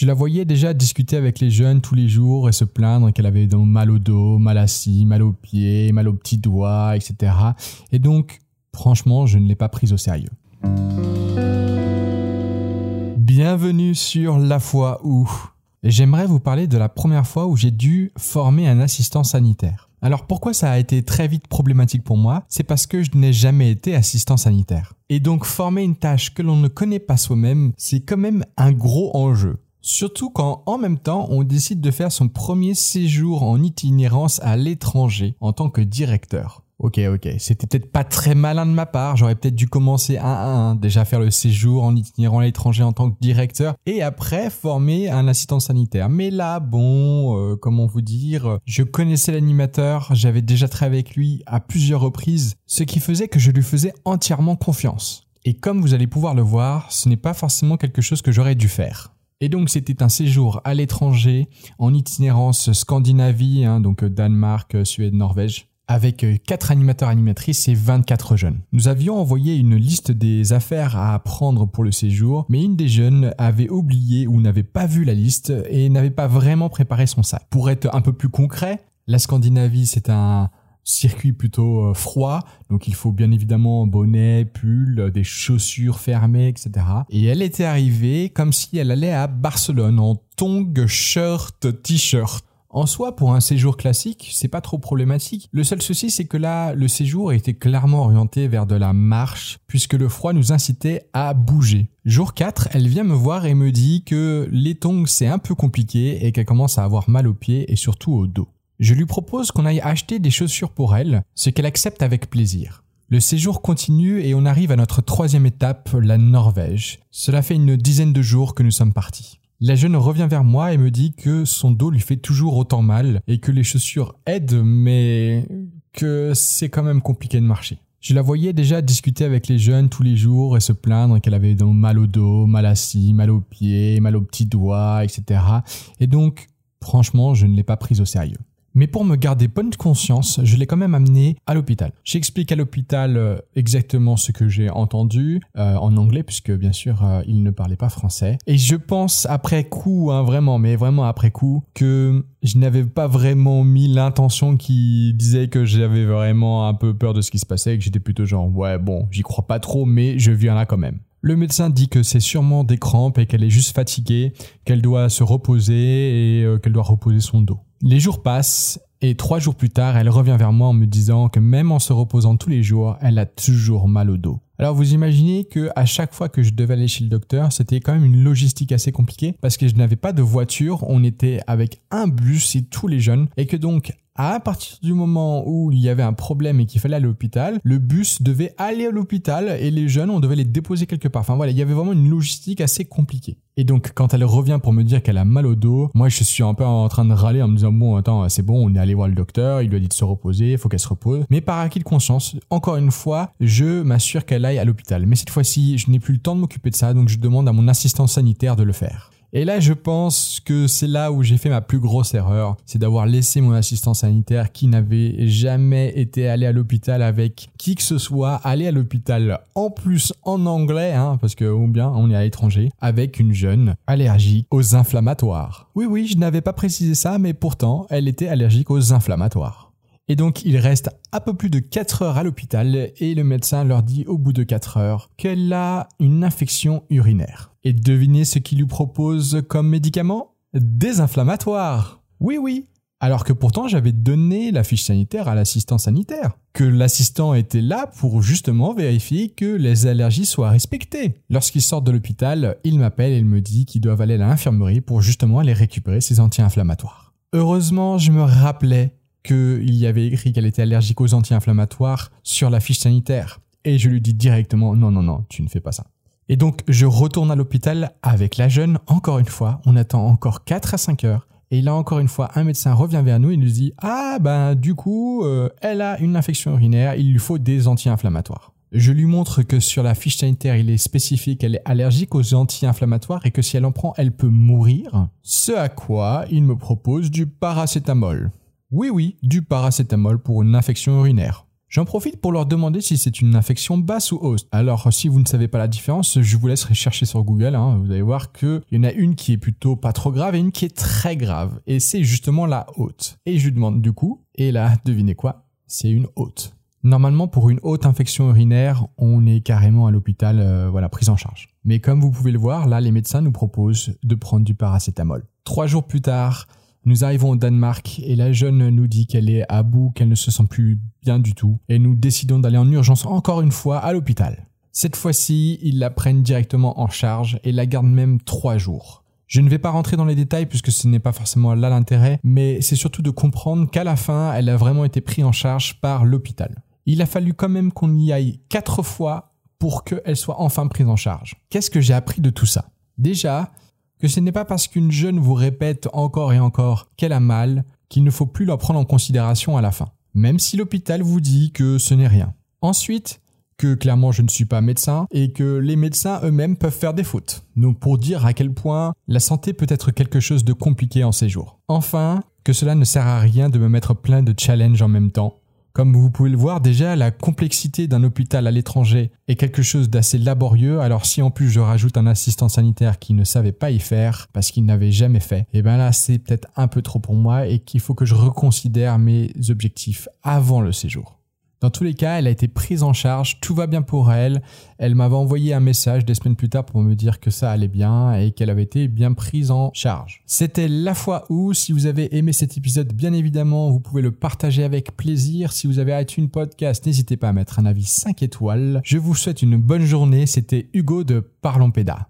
Je la voyais déjà discuter avec les jeunes tous les jours et se plaindre qu'elle avait mal au dos, mal assis, mal aux pieds, mal aux petits doigts, etc. Et donc, franchement, je ne l'ai pas prise au sérieux. Bienvenue sur La foi où. J'aimerais vous parler de la première fois où j'ai dû former un assistant sanitaire. Alors pourquoi ça a été très vite problématique pour moi? C'est parce que je n'ai jamais été assistant sanitaire. Et donc former une tâche que l'on ne connaît pas soi-même, c'est quand même un gros enjeu. Surtout quand en même temps on décide de faire son premier séjour en itinérance à l'étranger en tant que directeur. Ok, ok, c'était peut-être pas très malin de ma part, j'aurais peut-être dû commencer à un, déjà faire le séjour en itinérant à l'étranger en tant que directeur, et après former un assistant sanitaire. Mais là, bon, euh, comment vous dire, je connaissais l'animateur, j'avais déjà travaillé avec lui à plusieurs reprises, ce qui faisait que je lui faisais entièrement confiance. Et comme vous allez pouvoir le voir, ce n'est pas forcément quelque chose que j'aurais dû faire. Et donc c'était un séjour à l'étranger, en itinérance Scandinavie, hein, donc Danemark, Suède, Norvège avec 4 animateurs animatrices et 24 jeunes. Nous avions envoyé une liste des affaires à prendre pour le séjour, mais une des jeunes avait oublié ou n'avait pas vu la liste et n'avait pas vraiment préparé son sac. Pour être un peu plus concret, la Scandinavie c'est un circuit plutôt euh, froid, donc il faut bien évidemment bonnet, pull, des chaussures fermées, etc. Et elle était arrivée comme si elle allait à Barcelone en tongs, shirt, t-shirt. En soi, pour un séjour classique, c'est pas trop problématique. Le seul souci, c'est que là, le séjour était clairement orienté vers de la marche, puisque le froid nous incitait à bouger. Jour 4, elle vient me voir et me dit que les tongs c'est un peu compliqué et qu'elle commence à avoir mal aux pieds et surtout au dos. Je lui propose qu'on aille acheter des chaussures pour elle, ce qu'elle accepte avec plaisir. Le séjour continue et on arrive à notre troisième étape, la Norvège. Cela fait une dizaine de jours que nous sommes partis. La jeune revient vers moi et me dit que son dos lui fait toujours autant mal et que les chaussures aident mais que c'est quand même compliqué de marcher. Je la voyais déjà discuter avec les jeunes tous les jours et se plaindre qu'elle avait mal au dos, mal assis, mal aux pieds, mal aux petits doigts, etc. Et donc, franchement, je ne l'ai pas prise au sérieux. Mais pour me garder bonne conscience, je l'ai quand même amené à l'hôpital. J'explique à l'hôpital euh, exactement ce que j'ai entendu euh, en anglais, puisque bien sûr euh, il ne parlait pas français. Et je pense après coup, hein, vraiment, mais vraiment après coup, que je n'avais pas vraiment mis l'intention qui disait que j'avais vraiment un peu peur de ce qui se passait et que j'étais plutôt genre ouais bon, j'y crois pas trop, mais je viens là quand même. Le médecin dit que c'est sûrement des crampes et qu'elle est juste fatiguée, qu'elle doit se reposer et qu'elle doit reposer son dos. Les jours passent et trois jours plus tard, elle revient vers moi en me disant que même en se reposant tous les jours, elle a toujours mal au dos. Alors vous imaginez que à chaque fois que je devais aller chez le docteur, c'était quand même une logistique assez compliquée parce que je n'avais pas de voiture, on était avec un bus et tous les jeunes et que donc à partir du moment où il y avait un problème et qu'il fallait aller à l'hôpital, le bus devait aller à l'hôpital et les jeunes, on devait les déposer quelque part. Enfin voilà, il y avait vraiment une logistique assez compliquée. Et donc quand elle revient pour me dire qu'elle a mal au dos, moi je suis un peu en train de râler en me disant bon attends c'est bon on est allé voir le docteur, il lui a dit de se reposer, il faut qu'elle se repose. Mais par acquis de conscience, encore une fois, je m'assure qu'elle aille à l'hôpital. Mais cette fois-ci, je n'ai plus le temps de m'occuper de ça, donc je demande à mon assistant sanitaire de le faire. Et là, je pense que c'est là où j'ai fait ma plus grosse erreur, c'est d'avoir laissé mon assistant sanitaire qui n'avait jamais été allé à l'hôpital avec qui que ce soit, aller à l'hôpital en plus en anglais, hein, parce que ou bien on est à l'étranger, avec une jeune allergique aux inflammatoires. Oui, oui, je n'avais pas précisé ça, mais pourtant, elle était allergique aux inflammatoires. Et donc il reste un peu plus de 4 heures à l'hôpital et le médecin leur dit au bout de 4 heures qu'elle a une infection urinaire. Et devinez ce qu'il lui propose comme médicament? Désinflammatoire. Oui oui. Alors que pourtant j'avais donné la fiche sanitaire à l'assistant sanitaire. Que l'assistant était là pour justement vérifier que les allergies soient respectées. Lorsqu'il sort de l'hôpital, il m'appelle et il me dit qu'ils doivent aller à l'infirmerie pour justement aller récupérer ses anti-inflammatoires. Heureusement, je me rappelais qu'il y avait écrit qu'elle était allergique aux anti-inflammatoires sur la fiche sanitaire. Et je lui dis directement non, non, non, tu ne fais pas ça. Et donc je retourne à l'hôpital avec la jeune, encore une fois, on attend encore 4 à 5 heures. Et là encore une fois, un médecin revient vers nous et nous dit ah ben du coup, euh, elle a une infection urinaire, il lui faut des anti-inflammatoires. Je lui montre que sur la fiche sanitaire, il est spécifique qu'elle est allergique aux anti-inflammatoires et que si elle en prend, elle peut mourir. Ce à quoi il me propose du paracétamol. Oui, oui, du paracétamol pour une infection urinaire. J'en profite pour leur demander si c'est une infection basse ou haute. Alors si vous ne savez pas la différence, je vous laisserai chercher sur Google. Hein. Vous allez voir qu'il y en a une qui est plutôt pas trop grave et une qui est très grave. Et c'est justement la haute. Et je lui demande du coup, et là, devinez quoi? C'est une haute. Normalement, pour une haute infection urinaire, on est carrément à l'hôpital, euh, voilà, prise en charge. Mais comme vous pouvez le voir, là, les médecins nous proposent de prendre du paracétamol. Trois jours plus tard, nous arrivons au Danemark et la jeune nous dit qu'elle est à bout, qu'elle ne se sent plus bien du tout. Et nous décidons d'aller en urgence encore une fois à l'hôpital. Cette fois-ci, ils la prennent directement en charge et la gardent même trois jours. Je ne vais pas rentrer dans les détails puisque ce n'est pas forcément là l'intérêt, mais c'est surtout de comprendre qu'à la fin, elle a vraiment été prise en charge par l'hôpital. Il a fallu quand même qu'on y aille quatre fois pour qu'elle soit enfin prise en charge. Qu'est-ce que j'ai appris de tout ça? Déjà, que ce n'est pas parce qu'une jeune vous répète encore et encore qu'elle a mal qu'il ne faut plus la prendre en considération à la fin, même si l'hôpital vous dit que ce n'est rien. Ensuite, que clairement je ne suis pas médecin et que les médecins eux-mêmes peuvent faire des fautes. Donc pour dire à quel point la santé peut être quelque chose de compliqué en ces jours. Enfin, que cela ne sert à rien de me mettre plein de challenges en même temps comme vous pouvez le voir, déjà, la complexité d'un hôpital à l'étranger est quelque chose d'assez laborieux. Alors si en plus je rajoute un assistant sanitaire qui ne savait pas y faire parce qu'il n'avait jamais fait, et eh bien là c'est peut-être un peu trop pour moi et qu'il faut que je reconsidère mes objectifs avant le séjour. Dans tous les cas, elle a été prise en charge, tout va bien pour elle. Elle m'avait envoyé un message des semaines plus tard pour me dire que ça allait bien et qu'elle avait été bien prise en charge. C'était la fois où, si vous avez aimé cet épisode, bien évidemment, vous pouvez le partager avec plaisir. Si vous avez une Podcast, n'hésitez pas à mettre un avis 5 étoiles. Je vous souhaite une bonne journée. C'était Hugo de Parlons Péda.